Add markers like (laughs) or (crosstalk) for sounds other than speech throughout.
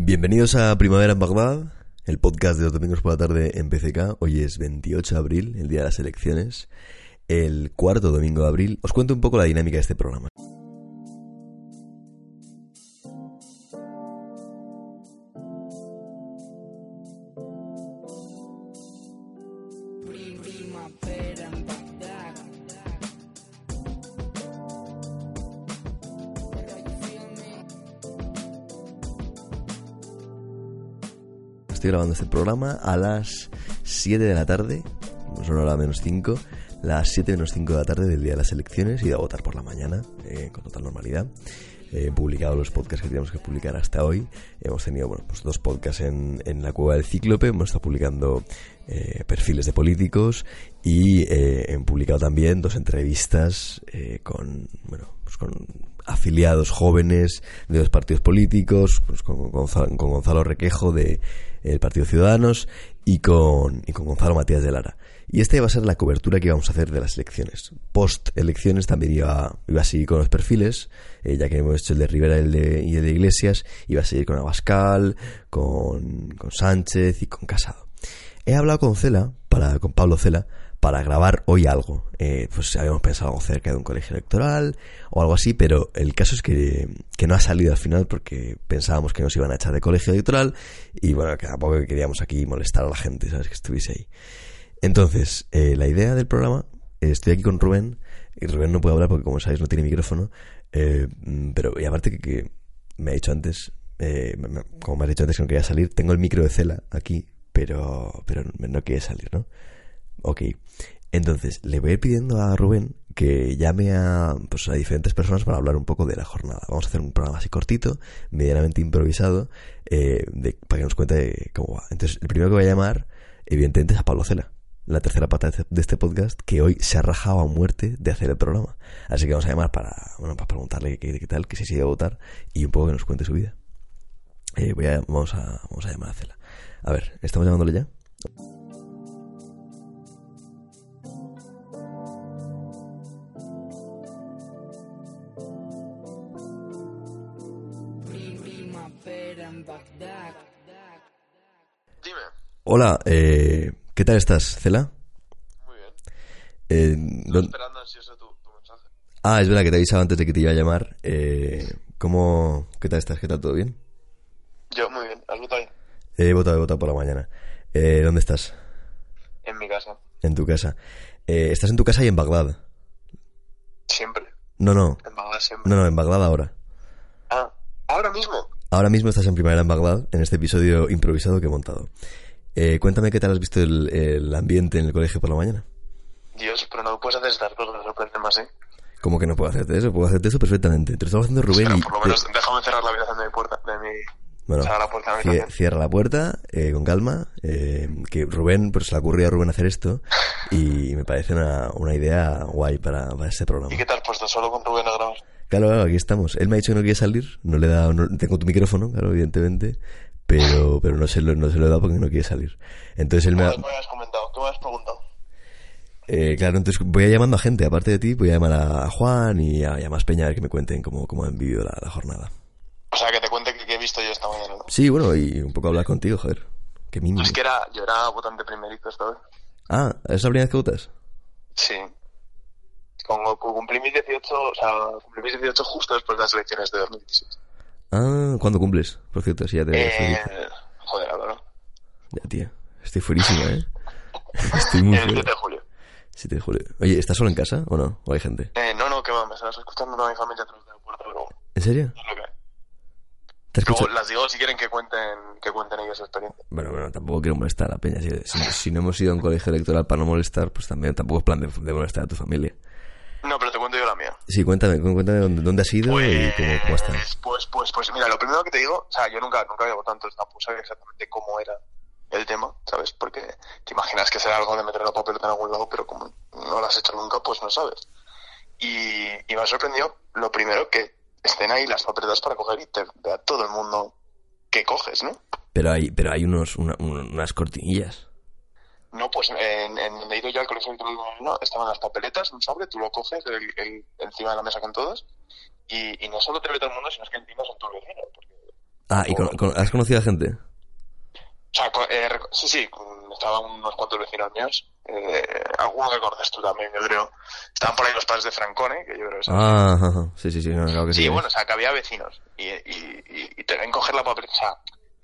Bienvenidos a Primavera en Bagdad, el podcast de los domingos por la tarde en PCK. Hoy es 28 de abril, el día de las elecciones. El cuarto domingo de abril. Os cuento un poco la dinámica de este programa. Grabando este programa a las 7 de la tarde, son ahora menos 5, las 7 menos 5 de la tarde del día de las elecciones, y a votar por la mañana, eh, con total normalidad. He publicado los podcasts que teníamos que publicar hasta hoy. Hemos tenido bueno, pues dos podcasts en, en la cueva del Cíclope. Hemos estado publicando eh, perfiles de políticos y eh, publicado también dos entrevistas eh, con, bueno, pues con afiliados jóvenes de los partidos políticos, pues con, Gonzalo, con Gonzalo Requejo de el Partido Ciudadanos y con, y con Gonzalo Matías de Lara. Y esta iba a ser la cobertura que íbamos a hacer de las elecciones. Post elecciones también iba, iba a seguir con los perfiles, eh, ya que hemos hecho el de Rivera y el de, y el de Iglesias, iba a seguir con Abascal, con, con Sánchez y con Casado. He hablado con Cela, para, con Pablo Cela, para grabar hoy algo. Eh, pues habíamos pensado algo cerca de un colegio electoral o algo así, pero el caso es que, que no ha salido al final porque pensábamos que nos iban a echar de colegio electoral y bueno, que tampoco queríamos aquí molestar a la gente, ¿sabes? Que estuviese ahí. Entonces, eh, la idea del programa, eh, estoy aquí con Rubén, y Rubén no puede hablar porque como sabéis no tiene micrófono, eh, pero y aparte que, que, me ha dicho antes, eh, como me has dicho antes que no quería salir, tengo el micro de Cela aquí, pero, pero no quiere salir, ¿no? Ok. Entonces, le voy a ir pidiendo a Rubén que llame a, pues, a diferentes personas para hablar un poco de la jornada. Vamos a hacer un programa así cortito, medianamente improvisado, eh, de, para que nos cuente cómo va. Entonces, el primero que voy a llamar, evidentemente, es a Pablo Cela, la tercera pata de este podcast, que hoy se ha rajado a muerte de hacer el programa. Así que vamos a llamar para, bueno, para preguntarle qué, tal, que se sigue a votar y un poco que nos cuente su vida. Eh, voy vamos, a, vamos a llamar a Cela. A ver, ¿estamos llamándole ya? Hola, eh, ¿qué tal estás, Cela? Muy bien. Eh, Estoy ¿dó- esperando ansioso tu, tu mensaje. ah, es verdad que te he avisado antes de que te iba a llamar. Eh, ¿Cómo, qué tal estás? ¿Qué tal? ¿Todo bien? Yo, muy bien. ¿Has votado ahí? He votado, he votado por la mañana. Eh, ¿Dónde estás? En mi casa. En tu casa. Eh, ¿Estás en tu casa y en Bagdad? Siempre. No, no. En Bagdad siempre. No, no, en Bagdad ahora. Ah, ahora mismo. Ahora mismo estás en primavera en Bagdad, en este episodio improvisado que he montado. Eh, cuéntame qué tal has visto el, el ambiente en el colegio por la mañana. Dios, pero no puedes hacer estas cosas, me sorprende más, ¿eh? ¿Cómo que no puedo hacerte eso? Puedo hacerte eso perfectamente. Te lo estaba haciendo Rubén Pero y... por lo menos déjame cerrar la habitación de mi puerta, de mi... Bueno, la puerta de mi cierra la puerta eh, con calma. eh, que Rubén, pues se le ocurrió a Rubén hacer esto (laughs) y me parece una, una idea guay para, para este programa. ¿Y qué te has puesto solo con Rubén a grabar? Claro, claro, aquí estamos. Él me ha dicho que no quiere salir, no le he dado, no- tengo tu micrófono, claro, evidentemente, pero, pero no se lo, no se lo he dado porque no quiere salir. Entonces él me ha, ¿Qué me has comentado? ¿Qué me has preguntado? eh, claro, entonces voy a llamando a gente, aparte de ti, voy a llamar a, Juan y a, y a más Peña a ver que me cuenten cómo, cómo han vivido la, la jornada. O sea, que te cuente que, que he visto yo esta mañana, ¿no? Sí, bueno, y un poco hablar contigo, joder. Qué mínimo. Es que era, yo era votante primerito esta vez. Ah, ¿es la primera vez que votas? Sí. Como cumplí mis 18, o sea, cumplí mis 18 justo después de las elecciones de 2016. Ah, ¿cuándo cumples? Por cierto, sí, ya te Eh, joder, Álvaro. Ya, tía. Estoy fuerísima, ¿eh? (laughs) Estoy muy El 7 fuera. de julio. 7 de julio. Oye, ¿estás solo en casa o no? ¿O hay gente? Eh, no, no, que va, me estás escuchando toda mi familia a través de la puerta, pero ¿En serio? ¿Te Luego las digo si quieren que cuenten, que cuenten ellos su experiencia. Bueno, bueno, tampoco quiero molestar a la peña. Si, si- si no hemos ido a un colegio electoral para no molestar, pues también tampoco es plan de, de molestar a tu familia. No, pero te cuento yo la mía. Sí, cuéntame, cu- cuéntame dónde, dónde has ido y cómo, cómo estás. Pues, pues, pues, pues, mira, lo primero que te digo, o sea, yo nunca, nunca había votado, entonces tampoco sabía exactamente cómo era el tema, ¿sabes? Porque te imaginas que será algo de meter la papeleta en algún lado, pero como no lo has hecho nunca, pues no sabes. Y, y me ha sorprendido, lo primero, que estén ahí las papeletas para coger y te vea todo el mundo que coges, ¿no? Pero hay, pero hay unos, una- un- unas cortinillas. No, pues en, en donde he ido yo al colegio Madrid, estaban las papeletas, un sobre, tú lo coges el, el- encima de la mesa con todos, y, y no solo te ve todo el mundo, sino es que encima son tus vecinos, porque Ah, ¿y con- con- has conocido a gente? O sea, co- eh, sí, sí, estaban unos cuantos vecinos míos. Eh, alguno que conoces tú también, yo creo. Estaban por ahí los padres de Francone, que yo creo que son. Ah, sí, sí, sí, no, claro que sí. sí, bueno, o sea, que había vecinos. Y, y, y, y te ven coger la papeleta. O sea,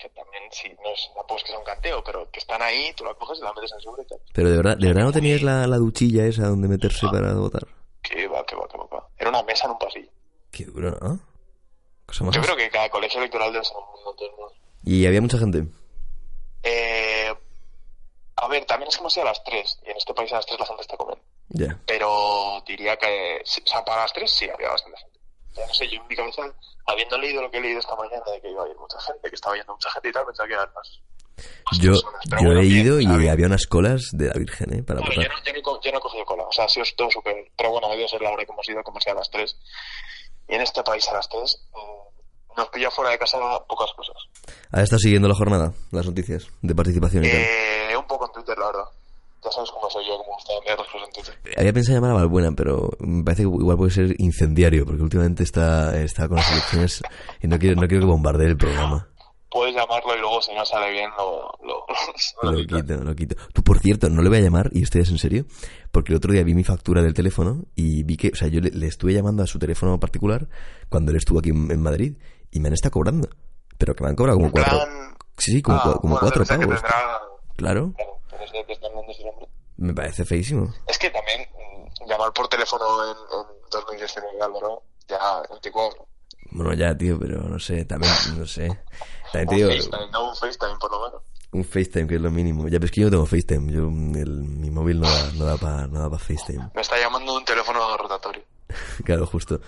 que también, sí, no es, tampoco es que sea un canteo, pero que están ahí, tú la coges y la metes en sobre y tal. Pero de verdad, ¿de verdad no teníais la, la duchilla esa donde meterse para votar? Que va, que va, que va, va. Era una mesa en un pasillo. Qué duro, ¿no? Cosa más... Yo creo que cada colegio electoral debe ser un el mundo. Y había mucha gente. Eh, a ver, también es hemos ido a las 3 y en este país a las 3 la gente está comiendo. Ya. Pero diría que, o sea, para las 3 sí había bastante gente. Ya no sé, yo en mi cabeza, habiendo leído lo que he leído esta mañana de que iba a ir mucha gente, que estaba yendo mucha gente y tal, pensaba que eran más. más Yo, yo bueno, he bien, ido y había- había unas colas de la Virgen, ¿eh? Para Bueno, yo, no, yo, no yo no he cogido cola, o sea, ha sido todo súper. Pero bueno, debió ser la hora que hemos ido, como sea a las 3. Y en este país a las 3 mm, nos pilla fuera de casa pocas cosas. ¿Has estado siguiendo la jornada? Las noticias de participación y tal. Eh, un poco en Twitter, la verdad. Ya sabes cómo soy yo, cómo en Twitter. Había pensado llamar a Valbuena, pero me parece que igual puede ser incendiario, porque últimamente está, está con las elecciones y no quiero, no quiero que bombardee el programa. Puedes llamarlo y luego, si no sale bien, lo, lo, (laughs) lo Lo quito, lo quito. Tú, por cierto, no le voy a llamar, y esto es en serio, porque el otro día vi mi factura del teléfono y vi que, o sea, yo le, le estuve llamando a su teléfono particular cuando él estuvo aquí en, en Madrid y me han estado cobrando. Pero que me han cobrado como cuatro. Sí, sí, como, Ah, cua- como bueno, cuatro tendrá- Claro, Claro, de hablando ese me parece feísimo. Es que también mm, llamar por teléfono en, en 2019, Álvaro, ya anticuado. Bueno, ya, tío, pero no sé, también, no sé. También Un FaceTime, no un FaceTime por lo menos. un FaceTime, que es lo mínimo. Ya, pero es que yo no tengo FaceTime. Yo, el, mi móvil no da, no da para no da pa FaceTime. Me está llamando un teléfono rotatorio. (laughs) Claro, justo.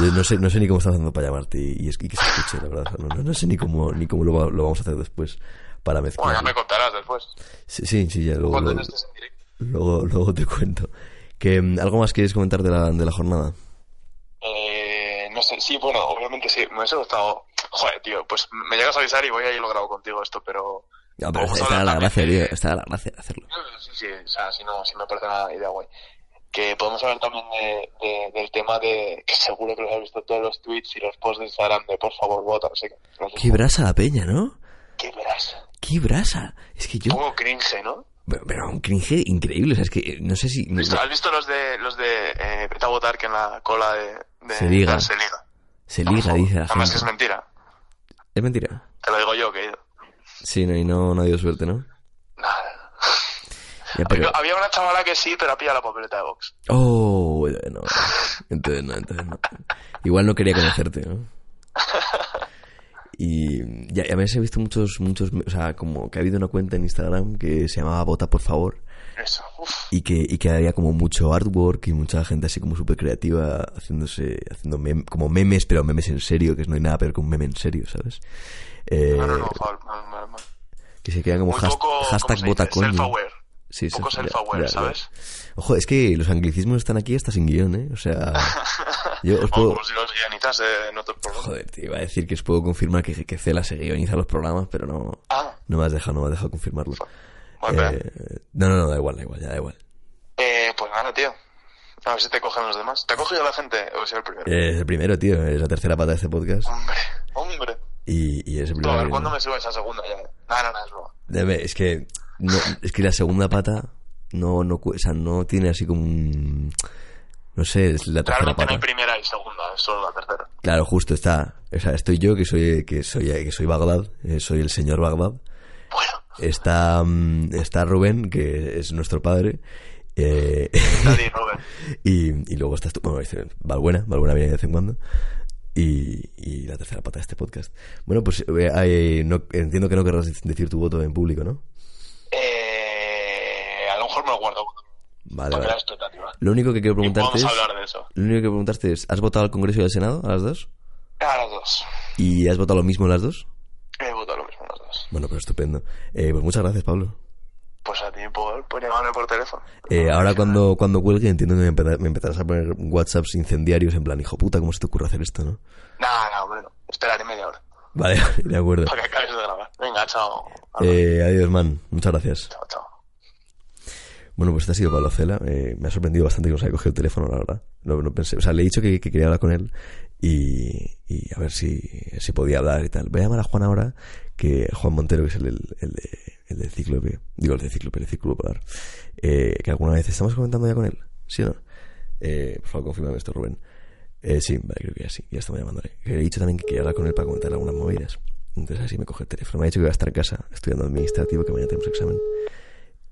Yo no sé, no sé ni cómo estás haciendo para llamarte y, y que se escuche, la verdad. No, no, no sé ni cómo, ni cómo lo, lo vamos a hacer después para Bueno, mezclar. ya me contarás después. Sí, sí, sí, ya luego, luego, luego, luego te cuento. Que, mm, ¿Algo más quieres comentar de la, de la jornada? Eh, no sé, sí, bueno, obviamente sí. Me hubiese gustado. Joder, tío, pues me llegas a avisar y voy a ir lo grabo contigo esto, pero. No, pero Vamos a esta era la gracia, tío. era la gracia de hacerlo. Sí, sí, o sea, si no, si me parece una idea guay. Que podemos hablar también de, de- del tema de que seguro que los has visto todos los tweets y los posts de Instagram de por favor vota, sé qué. Brasa la peña, ¿no? Qué verás. Qué brasa. Es que yo... Un poco cringe, ¿no? Pero, pero un cringe increíble. O sea, es que eh, no sé si... ¿Has visto los de los de eh, vete a votar que en la cola de, de Se liga. se liga? se liga, dice la Además que es mentira. Es mentira. Te lo digo yo que he ido. Sí, no, y no, no ha ido suerte, ¿no? Nada. Ya, pero... Había- una chavala que sí, pero ha pillado la papeleta de Vox. Oh, bueno, no. Entonces no, entonces no. Igual no quería conocerte, ¿no? Y ya, ya me he visto muchos, muchos, o sea, como que ha habido una cuenta en Instagram que se llamaba Vota por favor Eso. Uf. y que, y que había como mucho artwork y mucha gente así como súper creativa haciéndose, haciendo mem- como memes, pero memes en serio, que no hay nada peor que un meme en serio, ¿sabes? Eh, No, no, no, mal, mal, mal, que se quedan como Muy has- poco, hashtag ¿cómo se vota coño. Sí, poco self-aware. ¿sabes? Ojo, es que los anglicismos están aquí hasta sin guion, ¿eh? O sea, yo os (laughs) puedo... como si los guionitas en otros programas. Joder, te iba a decir que os puedo confirmar que, que Cela se guioniza los programas, pero no, Ah, no me has dejado, no me has dejado confirmarlo. muy bien. Eh, no, no, no, da igual, da igual, ya da igual. Eh, pues nada, tío. A ver si te cogen los demás. ¿Te ha cogido la gente o sido el primero? Eh, Es el primero, tío, es la tercera pata de este podcast Hombre, hombre. y, y es el Tú, a primero. ver, ¿cuándo me subes a segunda ya? No, no, no, es broma. Deme, es que no, es que la segunda pata no, no, o sea, no tiene así como un, no sé, es la tercera Realmente no hay pata. primera y segunda, es solo la tercera. Claro, justo está, o sea, estoy yo que soy que soy que soy Bagdad, eh, soy el señor Bagdad. Bueno, Está mm, está Rubén que es nuestro padre. Eh, (laughs) Robert. y, y luego estás tú, bueno, dice, Valbuena, Valbuena viene de vez en cuando. Y, y la tercera pata de este podcast. Bueno, pues eh, no, entiendo que no querrás decir tu voto en público, ¿no? A mejor me lo guardo Vale, vale. la expectativa. Lo único que quiero preguntarte es, hablar de eso. lo único que preguntarte es, ¿has votado al Congreso y al Senado a las dos? A las dos. ¿Y has votado lo mismo en las dos? He votado lo mismo en las dos. Bueno, pues estupendo. Eh, pues muchas gracias, Pablo. Pues a ti por, por llamarme por teléfono. Eh, ahora cuando, cuando cuelgue entiendo que me, empeza- me empezarás a poner WhatsApps incendiarios en plan, hijo puta, ¿cómo se te ocurre hacer esto, no? Nah, no, hombre, no. Esperaré media hora (laughs) Vale, de acuerdo. para que acabes de grabar. Venga, chao. Eh, adiós, man. Muchas gracias. Chao, chao. Bueno, pues este ha sido Pablo Cela. Eh, me ha sorprendido bastante que nos haya cogido el teléfono, la verdad. No, pensé, o sea, le he dicho que, que quería hablar con él y, a ver si, si podía hablar y tal. Voy a llamar a Juan ahora, que Juan Montero, que es el, el, el de, el de Cíclope, digo el de Cíclope, el Círculo Polar, eh, que alguna vez estamos comentando ya con él, ¿sí o no? Eh, por favor, confirmame esto, Rubén. Eh, sí, vale, creo que ya sí, ya estamos llamándole. Que he dicho también que quería hablar con él para comentar algunas movidas. Entonces así me coge el teléfono. Me ha dicho que va a estar en casa estudiando administrativo, que mañana tenemos examen.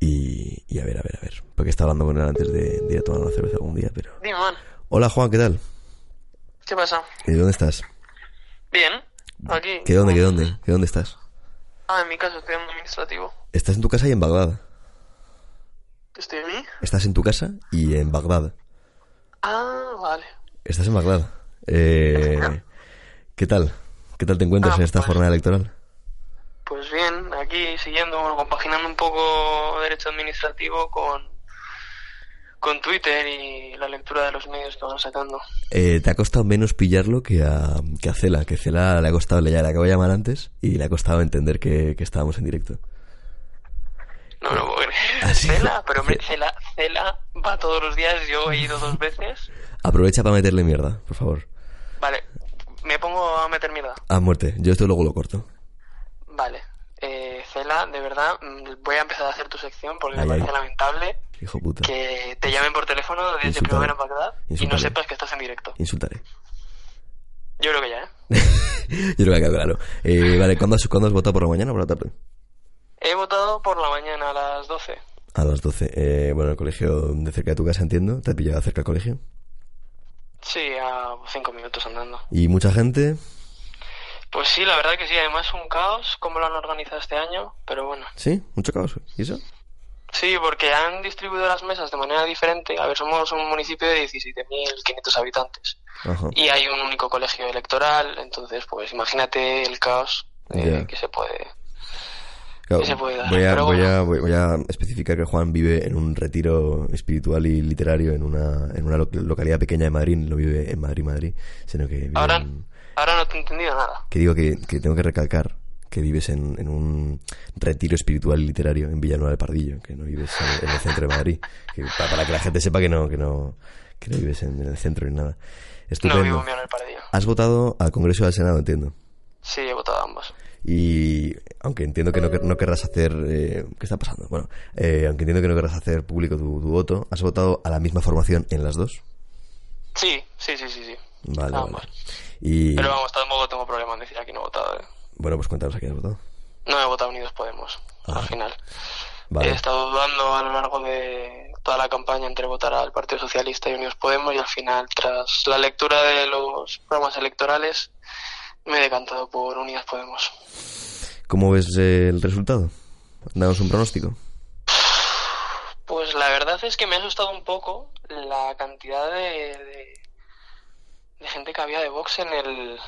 Y, y a ver, a ver, a ver. Porque estaba hablando con él antes de, de ir a tomar una cerveza algún día, pero... Dime, man. Hola Juan, ¿qué tal? ¿Qué pasa? ¿Y dónde estás? Bien. Aquí. ¿Qué dónde, qué dónde? ¿Qué dónde estás? Ah, en mi casa estoy en administrativo. Estás en tu casa y en Bagdad. ¿Estoy en mí? Estás en tu casa y en Bagdad. Ah, vale. Estás en Bagdad. Eh, (laughs) ¿Qué tal? ¿Qué tal te encuentras Ah, en esta pues- jornada electoral? Pues bien, aquí siguiendo, bueno, compaginando un poco derecho administrativo con, con Twitter y la lectura de los medios que van sacando. Eh, te ha costado menos pillarlo que a, que a Cela, que Cela le ha costado, ya le acabo de llamar antes y le ha costado entender que, que estábamos en directo. No lo puedo creer. (laughs) ¿Ah? Cela, pero hombre, Cela, Cela va todos los días, yo he ido dos veces. Aprovecha para meterle mierda, por favor. Vale, me pongo a meter mierda. A muerte, yo esto luego lo corto. Vale. Eh, Cela, de verdad, mm, voy a empezar a hacer tu sección porque Ay, me parece ay. lamentable Hijo puta. que te llamen por teléfono desde Insultale. primero en Bagdad y no sepas que estás en directo. Insultaré. Yo creo que ya, ¿eh? (laughs) Yo creo que ha quedado claro. Eh, vale, ¿cuándo has, ¿cuándo has votado? ¿Por la mañana o por la tarde? He votado por la mañana a las 12. A las 12. Eh, bueno, el colegio de cerca de tu casa, entiendo. ¿Te ha pillado cerca el colegio? Sí, a cinco minutos andando. ¿Y mucha gente? Pues sí, la verdad que sí, además un caos como lo han organizado este año, pero bueno. ¿Sí? ¿Mucho caos? ¿Y eso? Sí, porque han distribuido las mesas de manera diferente. A ver, somos un municipio de 17.500 habitantes Ajá. y hay un único colegio electoral, entonces pues imagínate el caos eh, que se puede... Claro, se puede dar, voy, a, voy, bueno. a, voy, voy a especificar que Juan vive en un retiro espiritual y literario en una, en una lo- localidad pequeña de Madrid. No vive en Madrid, Madrid, sino que vive Ahora, en- ahora no te he entendido nada. Que digo que, que tengo que recalcar que vives en, en un retiro espiritual y literario en Villanueva del Pardillo, que no vives en, en el centro de Madrid. Que, pa- para que la gente sepa que no, que no, que no vives en, el centro ni nada. No Estupendo. vivo en el Paradillo. Has votado al Congreso y al Senado, entiendo. Sí, he votado a ambos. Y aunque entiendo que no, no querrás hacer... eh, ¿Qué está pasando? Bueno, eh, aunque entiendo que no querrás hacer público tu, tu voto, ¿has votado a la misma formación en las dos? Sí, sí, sí, sí, sí. Vale, Ambos. vale. Y Pero vamos, tampoco tengo problema en decir a quién he votado. ¿eh? bueno, pues cuéntanos a quién has votado. No he votado Unidos Podemos, Ah, al final. Vale. He estado dudando a lo largo de toda la campaña entre votar al Partido Socialista y Unidos Podemos y al final, tras la lectura de los programas electorales, me he decantado por Unidos Podemos. ¿Cómo ves eh, el resultado? Danos un pronóstico. Pues la verdad es que me ha asustado un poco la cantidad de, de, de gente que había de Vox en el,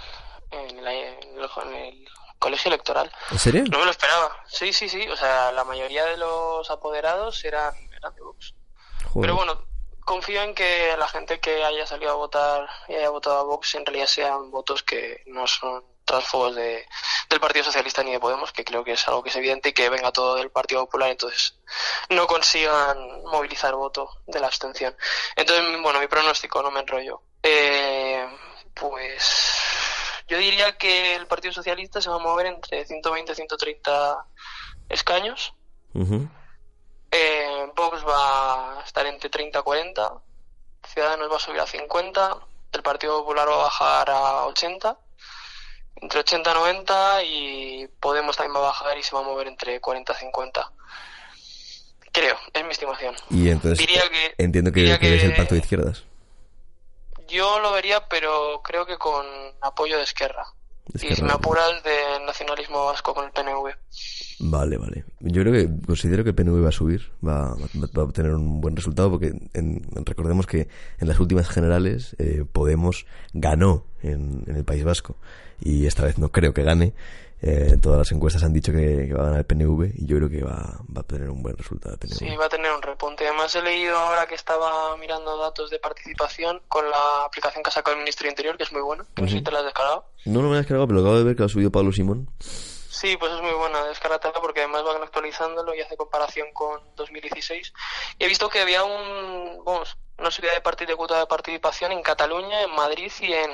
en, la- en el, en el colegio electoral. ¿En serio? No me lo esperaba. Sí, sí, sí. O sea, la mayoría de los apoderados eran, eran de Vox. Joder. Pero bueno, confío en que la gente que haya salido a votar y haya votado a Vox en realidad sean votos que no son trasfogos de, del Partido Socialista ni de Podemos, que creo que es algo que es evidente y que venga todo del Partido Popular, entonces no consigan movilizar voto de la abstención. Entonces, bueno, mi pronóstico, no me enrollo. Eh, pues yo diría que el Partido Socialista se va a mover entre 120 y 130 escaños. Ujú. Eh, Vox va a estar entre 30 y 40. Ciudadanos va a subir a 50. El Partido Popular va a bajar a 80. Entre 80 y 90. Y Podemos también va a bajar y se va a mover entre 40 y 50. Creo, es mi estimación. Y entonces Diría que- entiendo que, diría que que- el pacto de izquierdas. Yo lo vería, pero creo que con apoyo de Esquerra. Y si Esquerra. me apuras, de nacionalismo vasco con el PNV. Vale, vale. Yo creo que considero que el PNV va a subir, va, va- va a obtener un buen resultado porque en- recordemos que en las últimas generales eh, Podemos ganó en, en el País Vasco y esta vez no creo que gane. Eh, todas las encuestas han dicho que, que va a ganar el PNV y yo creo que va, va a obtener un buen resultado PNV. Sí, va a tener un repunte. Además, he leído ahora que estaba mirando datos de participación con la aplicación que ha sacado el Ministerio Interior, que es muy buena. No sé si te la has descargado. No, no me la he descargado, pero acabo de ver que lo ha subido Pablo Simón. Sí, pues es muy buena, descárgatela porque además van actualizándolo y hace comparación con 2016. Y he visto que había un, vamos, una subida de, de cuota de participación en Cataluña, en Madrid y en,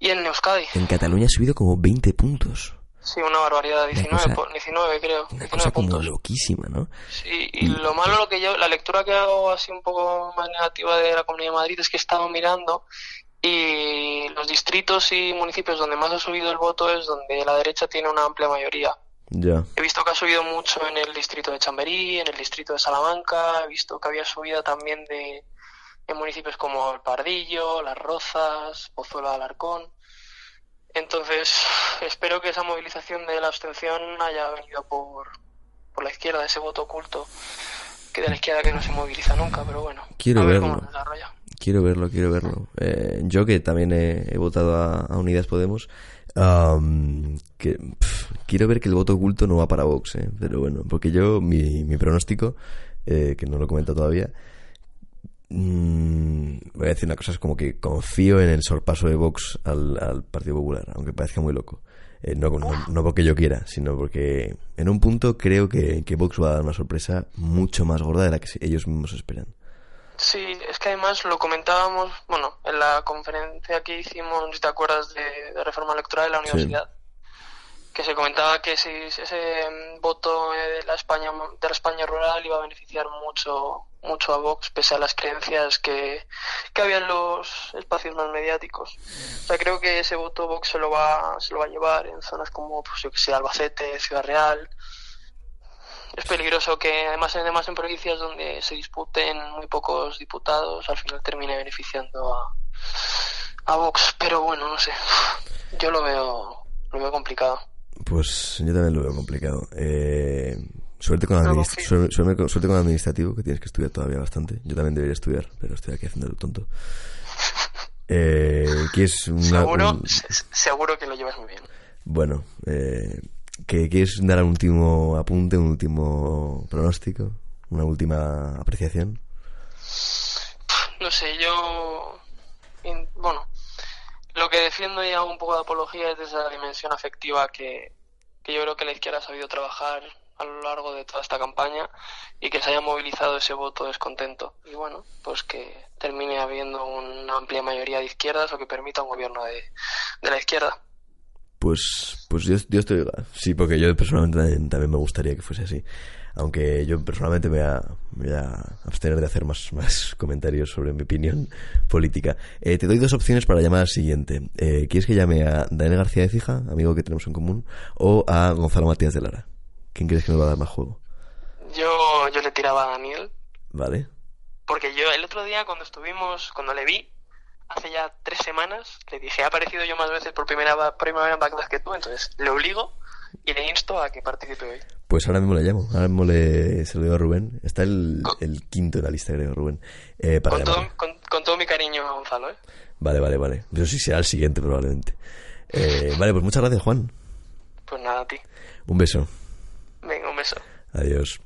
Y en Euskadi. En Cataluña ha subido como 20 puntos. Sí, una barbaridad, 19, cosa- 19 creo, Una 19 cosa como loquísima, ¿no? Sí, y lo malo lo que yo, la lectura que hago así un poco más negativa de la Comunidad de Madrid es que he estado mirando y los distritos y municipios donde más ha subido el voto es donde la derecha tiene una amplia mayoría. Ya. He visto que ha subido mucho en el distrito de Chamberí, en el distrito de Salamanca, he visto que había subido también de en municipios como El Pardillo, Las Rozas, Pozuelo de Alarcón. Entonces, (sighs) espero que esa movilización de la abstención haya venido por, por la izquierda, ese voto oculto que de la izquierda que no se moviliza nunca, pero bueno, Quiero verlo. Quiero verlo, quiero verlo. Eh, yo que también he, he votado a, a Unidas Podemos, am, que quiero ver que el voto oculto no va para Vox, eh, pero bueno, porque yo, mi, mi pronóstico, eh, que no lo comento todavía, mm, voy a decir una cosa, es como que confío en el sorpaso de Vox al, al Partido Popular, aunque parezca muy loco. Eh, no, no, no porque yo quiera, sino porque en un punto creo que, que Vox va a dar una sorpresa mucho más gorda de la que ellos mismos esperan. Sí, es que además lo comentábamos, bueno, en la conferencia que hicimos, si te acuerdas, de, de reforma electoral de la Sí. Que se comentaba que si ese mm, voto eh, de la España de la España rural iba a beneficiar mucho mucho a Vox pese a las creencias que, que había en los espacios más mediáticos. O sea, creo que ese voto Vox se lo va se lo va a llevar en zonas como pues yo que sé, Albacete, Ciudad Real. Es peligroso que además además en provincias donde se disputen muy pocos diputados al final termine beneficiando a a Vox, pero bueno, no sé. Yo lo veo lo veo complicado. Pues yo también lo veo complicado. Eh, suerte, con administ- suerte, suerte con- administrativo, que tienes que estudiar todavía bastante. Yo también debería estudiar, pero estoy aquí haciendo el tonto. Eh, ¿Quieres una- Seguro, un- se- seguro que lo llevas muy bien. bueno, eh, ¿que- ¿quieres dar un último apunte, un último pronóstico? ¿Una última apreciación? No sé, yo. bueno, lo que defiendo y hago un poco de apología es de esa dimensión afectiva que, que yo creo que la izquierda ha sabido trabajar a lo largo de toda esta campaña y que se haya movilizado ese voto descontento. Y bueno, pues que termine habiendo una amplia mayoría de izquierdas o que permita un gobierno de, de la izquierda. Pues, pues Dios, Dios te oiga. Sí, porque yo personalmente también, también me gustaría que fuese así. Aunque yo personalmente me voy a, me voy a abstener de hacer más, más (laughs) comentarios sobre mi opinión política. Eh, te doy dos opciones para llamar al siguiente. Eh, ¿Quieres que llame a Daniel García de Fija, amigo que tenemos en común, o a Gonzalo Matías de Lara? ¿Quién crees que nos va a dar más juego? Yo, yo le tiraba a Daniel, ¿Vale? Porque yo el otro día cuando estuvimos, cuando le vi, hace ya tres semanas, le dije, he aparecido yo más veces por primera, primera en Bagdad que tú, entonces le obligo y le insto a que participe hoy. Pues ahora mismo le llamo. Ahora mismo le se lo digo a Rubén. Está el, el quinto en la lista, creo, Rubén. Eh, para Con todo, con, con todo mi cariño a Gonzalo, ¿eh? Vale, vale, vale. Pero sí será el siguiente, probablemente. Eh, vale, pues muchas gracias, Juan. Pues nada, a ti. Un beso. Venga, un beso. Adiós.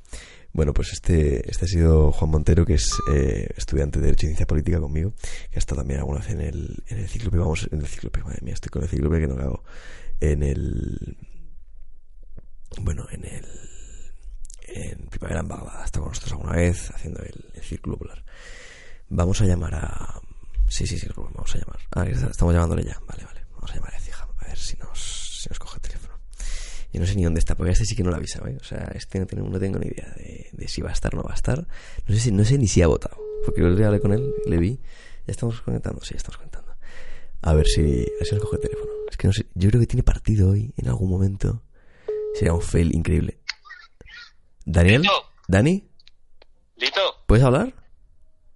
Bueno, pues este, este ha sido Juan Montero, que es eh, estudiante de Derecho y Ciencia Política conmigo, que ha estado también alguna vez en el, en el cíclope, vamos, en el cíclope, madre mía, estoy con el cíclope que no lo hago. En el... Bueno, en el... En Primavera en Bagdad, ha estado con nosotros alguna vez haciendo el, círculo polar. Vamos a llamar a... Sí, sí, sí, vamos a llamar. Ah, estamos llamándole ya. Vale, vale. Vamos a llamar a a ver si nos, si nos coge el teléfono. Yo no sé ni dónde está, porque este sí que no lo ha avisado, ¿eh? O sea, este no, tengo- no tengo ni idea de, de si va a estar o no va a estar. No sé, si, no sé ni si ha votado, porque otro día hablé con él, le vi. ¿Ya estamos conectando? Sí, estamos conectando. A ver si, a ver si nos coge el teléfono. Es que no sé, yo creo que tiene partido hoy, en algún momento. Sería un fail increíble. ¿Daniel? Lito. ¿Dani? Lito, ¿Puedes hablar?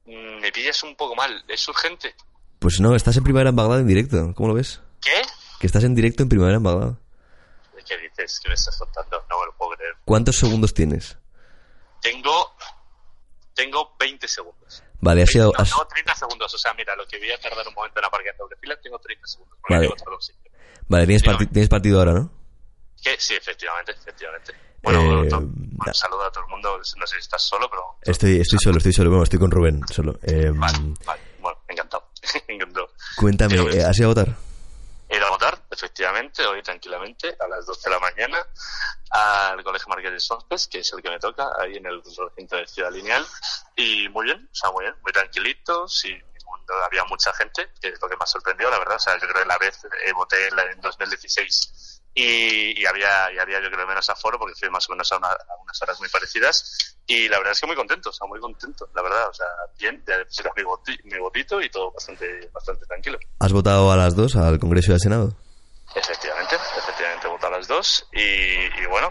mm, me pillas un poco mal. ¿Es urgente? Pues no, estás en Primavera en Bagdad en directo. ¿Cómo lo ves? ¿Qué? Que estás en directo en Primavera en Bagdad. ¿Qué dices? ¿Qué me estás contando? No me lo puedo creer. ¿Cuántos segundos tienes? Tengo... Tengo 20 segundos. Vale, has sido... No, has- tengo 30 segundos. O sea, mira, lo que voy a tardar un momento en aparcar doble fila, tengo 30 segundos. Vale. Vale, tienes, parti- tienes partido ahora, ¿no? ¿Qué? Sí, efectivamente, efectivamente. Bueno, Eh, bueno, saludo a todo el mundo. No sé si estás solo, pero... Estoy, estoy solo, estoy solo. Bueno, estoy con Rubén, solo. Eh, Vale, vale. Bueno, encantado. (laughs) encantado. Cuéntame, eh, ¿has ido a votar? He ido a votar, efectivamente, hoy tranquilamente, a las 12 de la mañana, al Colegio Marqués de Sonspes, que es el que me toca, ahí en el recinto de Ciudad Lineal. Y muy bien, o sea, muy bien, muy tranquilito, sin había mucha gente, que es lo que me sorprendió, la verdad. O sea, yo creo que la vez eh, voté en 2016 y, había, y había yo creo menos aforo porque fui más o menos a, unas horas muy parecidas y la verdad es que muy contento, o sea, muy contento, la verdad. O sea, bien, ya pusieron mi, mi votito y todo bastante, bastante tranquilo. ¿Has votado a las dos al Congreso y al Senado? Efectivamente, efectivamente he votado a las dos y, bueno,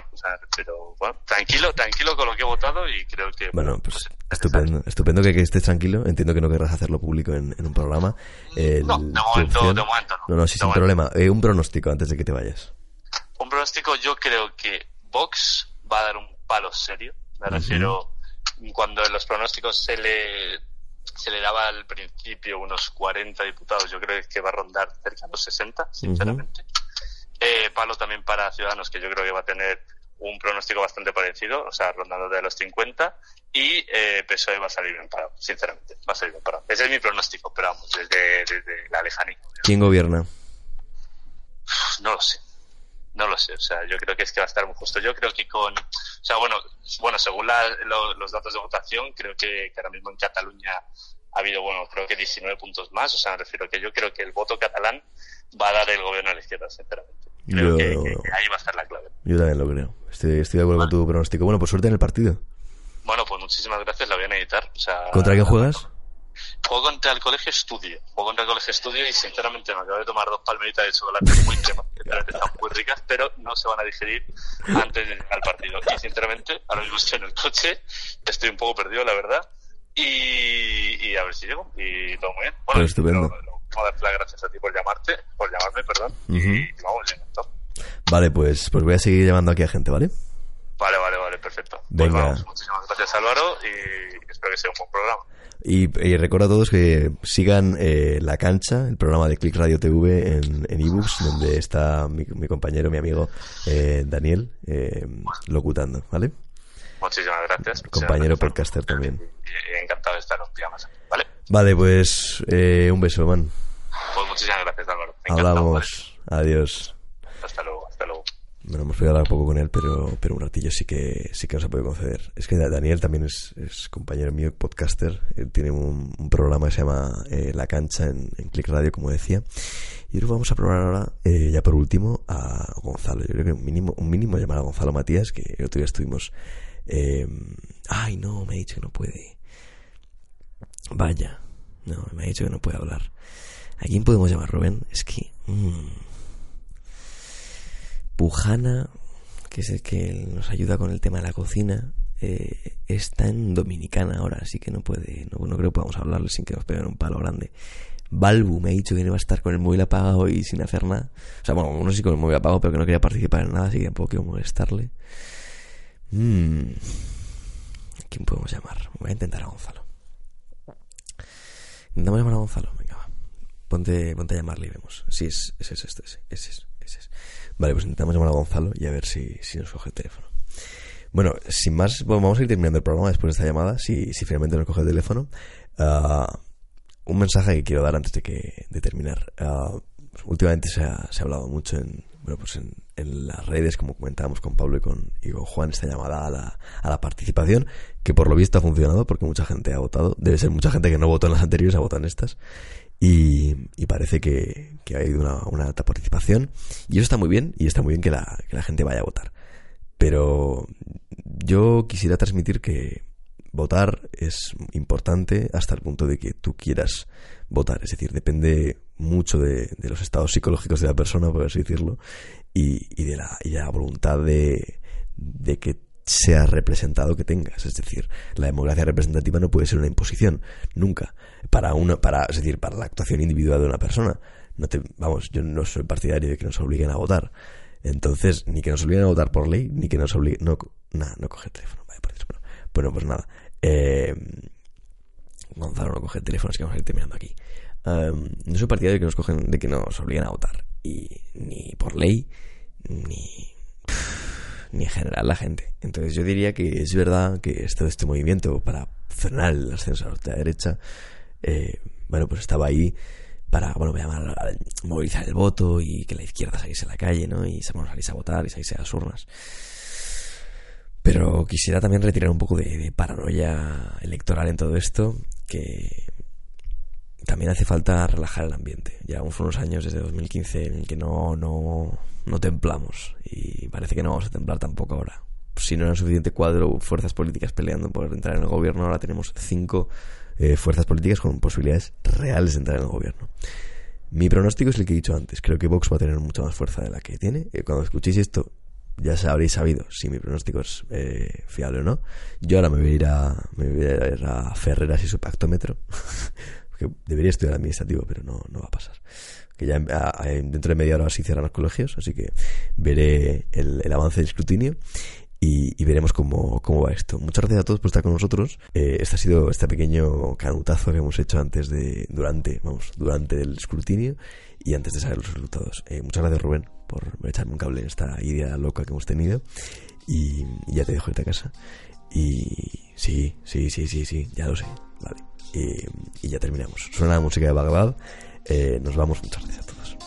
pero bueno, tranquilo, tranquilo con lo que he votado y creo que... Bueno, pues, pues estupendo, estupendo que, estés tranquilo, entiendo que no querrás hacerlo público en, un programa. no, de momento, de momento no. No, no, sí, sin problema. Eh, un pronóstico antes de que te vayas. Un pronóstico, yo creo que Vox va a dar un palo serio, me refiero cuando en los pronósticos se le se le daba al principio unos 40 diputados, yo creo que va a rondar cerca de los 60, sinceramente. eh, palo también para Ciudadanos, que yo creo que va a tener un pronóstico bastante parecido, o sea, rondando de los 50, y eh, PSOE va a salir bien parado, sinceramente, va a salir bien parado. Ese es mi pronóstico, pero vamos, desde, desde la lejanía. ¿Quién gobierna? No lo sé no lo sé, o sea, yo creo que es que va a estar muy justo. Yo creo que con, o sea, bueno, bueno según los datos de votación, creo que, ahora mismo en Cataluña ha habido, bueno, creo que 19 puntos más, o sea, me refiero que yo creo que el voto catalán va a dar el gobierno a la izquierda, sinceramente. Creo que, ahí va a estar la clave. Yo también lo creo. Estoy, estoy de acuerdo con tu pronóstico. Bueno, pues suerte en el partido. Bueno, pues muchísimas gracias, la voy a editar. O sea, ¿Contra quién juegas? Juego contra el colegio estudio. Juego contra el colegio estudio y sinceramente me acabo de tomar dos palmeritas de chocolate muy crema, que están muy ricas, pero no se van a digerir antes del partido. Y sinceramente, ahora mismo estoy en el coche, estoy un poco perdido, la verdad. Y, a ver si llego. Y todo muy bien. Bueno, pues estupendo. Lo, darte las gracias a ti por llamarte, por llamarme, perdón. Y vamos, Vale, pues, pues voy a seguir llamando aquí a gente, ¿vale? Vale, vale, vale, perfecto. Pues Venga. Gracias, Álvaro, y espero que sea un buen programa. Y, recuerdo a todos que sigan eh, La Cancha, el programa de Click Radio TV en, en ebooks, donde está mi, compañero, mi amigo eh, Daniel, eh, locutando, ¿vale? Muchísimas gracias. Compañero podcaster también. Y, encantado de estar un día más ¿vale? Vale, pues un beso, man. Pues muchísimas gracias, Álvaro. Hablamos. Adiós. Hasta luego, luego. Bueno, hemos podido hablar poco con él, pero, pero un ratillo sí que sí que nos ha podido conceder. Es que Daniel también es, compañero mío, podcaster. Él tiene un, programa que se llama eh, La Cancha en, Click Radio, como decía. Y ahora vamos a probar ahora, eh, ya por último, a Gonzalo. Yo creo que un mínimo, un mínimo llamar a Gonzalo Matías, que el otro día estuvimos... Eh, ay, no, me ha dicho que no puede. Vaya, no, me ha dicho que no puede hablar. ¿A quién podemos llamar, Rubén? Es que... Mm, Pujana, que es el que nos ayuda con el tema de la cocina, eh, está en Dominicana ahora, así que no puede, no, creo que podamos hablarle sin que nos peguen un palo grande. Balbu me ha dicho que no iba a estar con el móvil apagado y sin hacer nada. O sea, bueno, no sé si con el móvil apagado, pero que no quería participar en nada, así que tampoco quiero molestarle. Mm. ¿Quién podemos llamar? Voy a intentar a Gonzalo. Intentamos llamar a Gonzalo, venga, va. Ponte, ponte a llamarle y vemos. Sí, es, es, es, es, es, es, es. Vale, pues intentamos llamar a Gonzalo y a ver si, si nos coge el teléfono. Bueno, sin más, vamos a ir terminando el programa después de esta llamada, si, si finalmente nos coge el teléfono. Ah, un mensaje que quiero dar antes de, que, de terminar. Uh, últimamente se ha, se ha, hablado mucho en, bueno, pues en, en, las redes, como comentábamos con Pablo y con, y con Juan, esta llamada a la, a la participación, que por lo visto ha funcionado porque mucha gente ha votado. Debe ser mucha gente que no votó en las anteriores, ha votado en estas. Y, parece que, ha habido una, alta participación. Y eso está muy bien, y está muy bien que la, que la gente vaya a votar. Pero yo quisiera transmitir que votar es importante hasta el punto de que tú quieras votar. Es decir, depende mucho de, los estados psicológicos de la persona, por así decirlo, y, y, de, la, y de la voluntad de, de que sea representado que tengas. Es decir, la democracia representativa no puede ser una imposición, nunca. Para una, para, es decir, para la actuación individual de una persona. No te, vamos, yo no soy partidario de que nos obliguen a votar. Entonces, ni que nos obliguen a votar por ley, ni que nos obliguen. No, nada, no coge el teléfono. Bueno, pues nada. Eh, Gonzalo no coge el teléfono, así que vamos a ir terminando aquí. Um, no soy partidario de que nos cogen, de que nos obliguen a votar. Y ni por ley, ni ni en general la gente. Entonces yo diría que es verdad que este, este movimiento para frenar el ascenso a la derecha, eh, bueno, pues estaba ahí para, bueno, movilizar el voto y que la izquierda saliese a la calle, ¿no? Y bueno, saliese a votar y saliese a las urnas. Pero quisiera también retirar un poco de, paranoia electoral en todo esto, que, también hace falta relajar el ambiente. Llevamos unos años desde 2015 en el que no, no, no templamos y parece que no vamos a templar tampoco ahora. Si no era suficiente cuadro, fuerzas políticas peleando por entrar en el gobierno, ahora tenemos cinco eh, fuerzas políticas con posibilidades reales de entrar en el gobierno. Mi pronóstico es el que he dicho antes. Creo que Vox va a tener mucha más fuerza de la que tiene. Eh, cuando escuchéis esto, ya habréis sabido si mi pronóstico es eh, fiable o no. Yo ahora me voy a ir a, me voy a, ir a Ferreras y su pactómetro. (laughs) debería estudiar administrativo, pero no, no va a pasar. Que ya dentro de media hora sí cierran los colegios, así que veré el, el avance del escrutinio y, veremos cómo, cómo, va esto. Muchas gracias a todos por estar con nosotros. Eh, este ha sido este pequeño canutazo que hemos hecho antes de, durante, vamos, durante el escrutinio y antes de saber los resultados. Eh, muchas gracias Rubén por echarme un cable en esta idea loca que hemos tenido y, ya te dejo irte a casa. Y sí, sí, sí, sí, sí, ya lo sé, vale. Y, ya terminamos. Suena la música de Bagdad. Eh, nos vamos, muchas gracias a todos.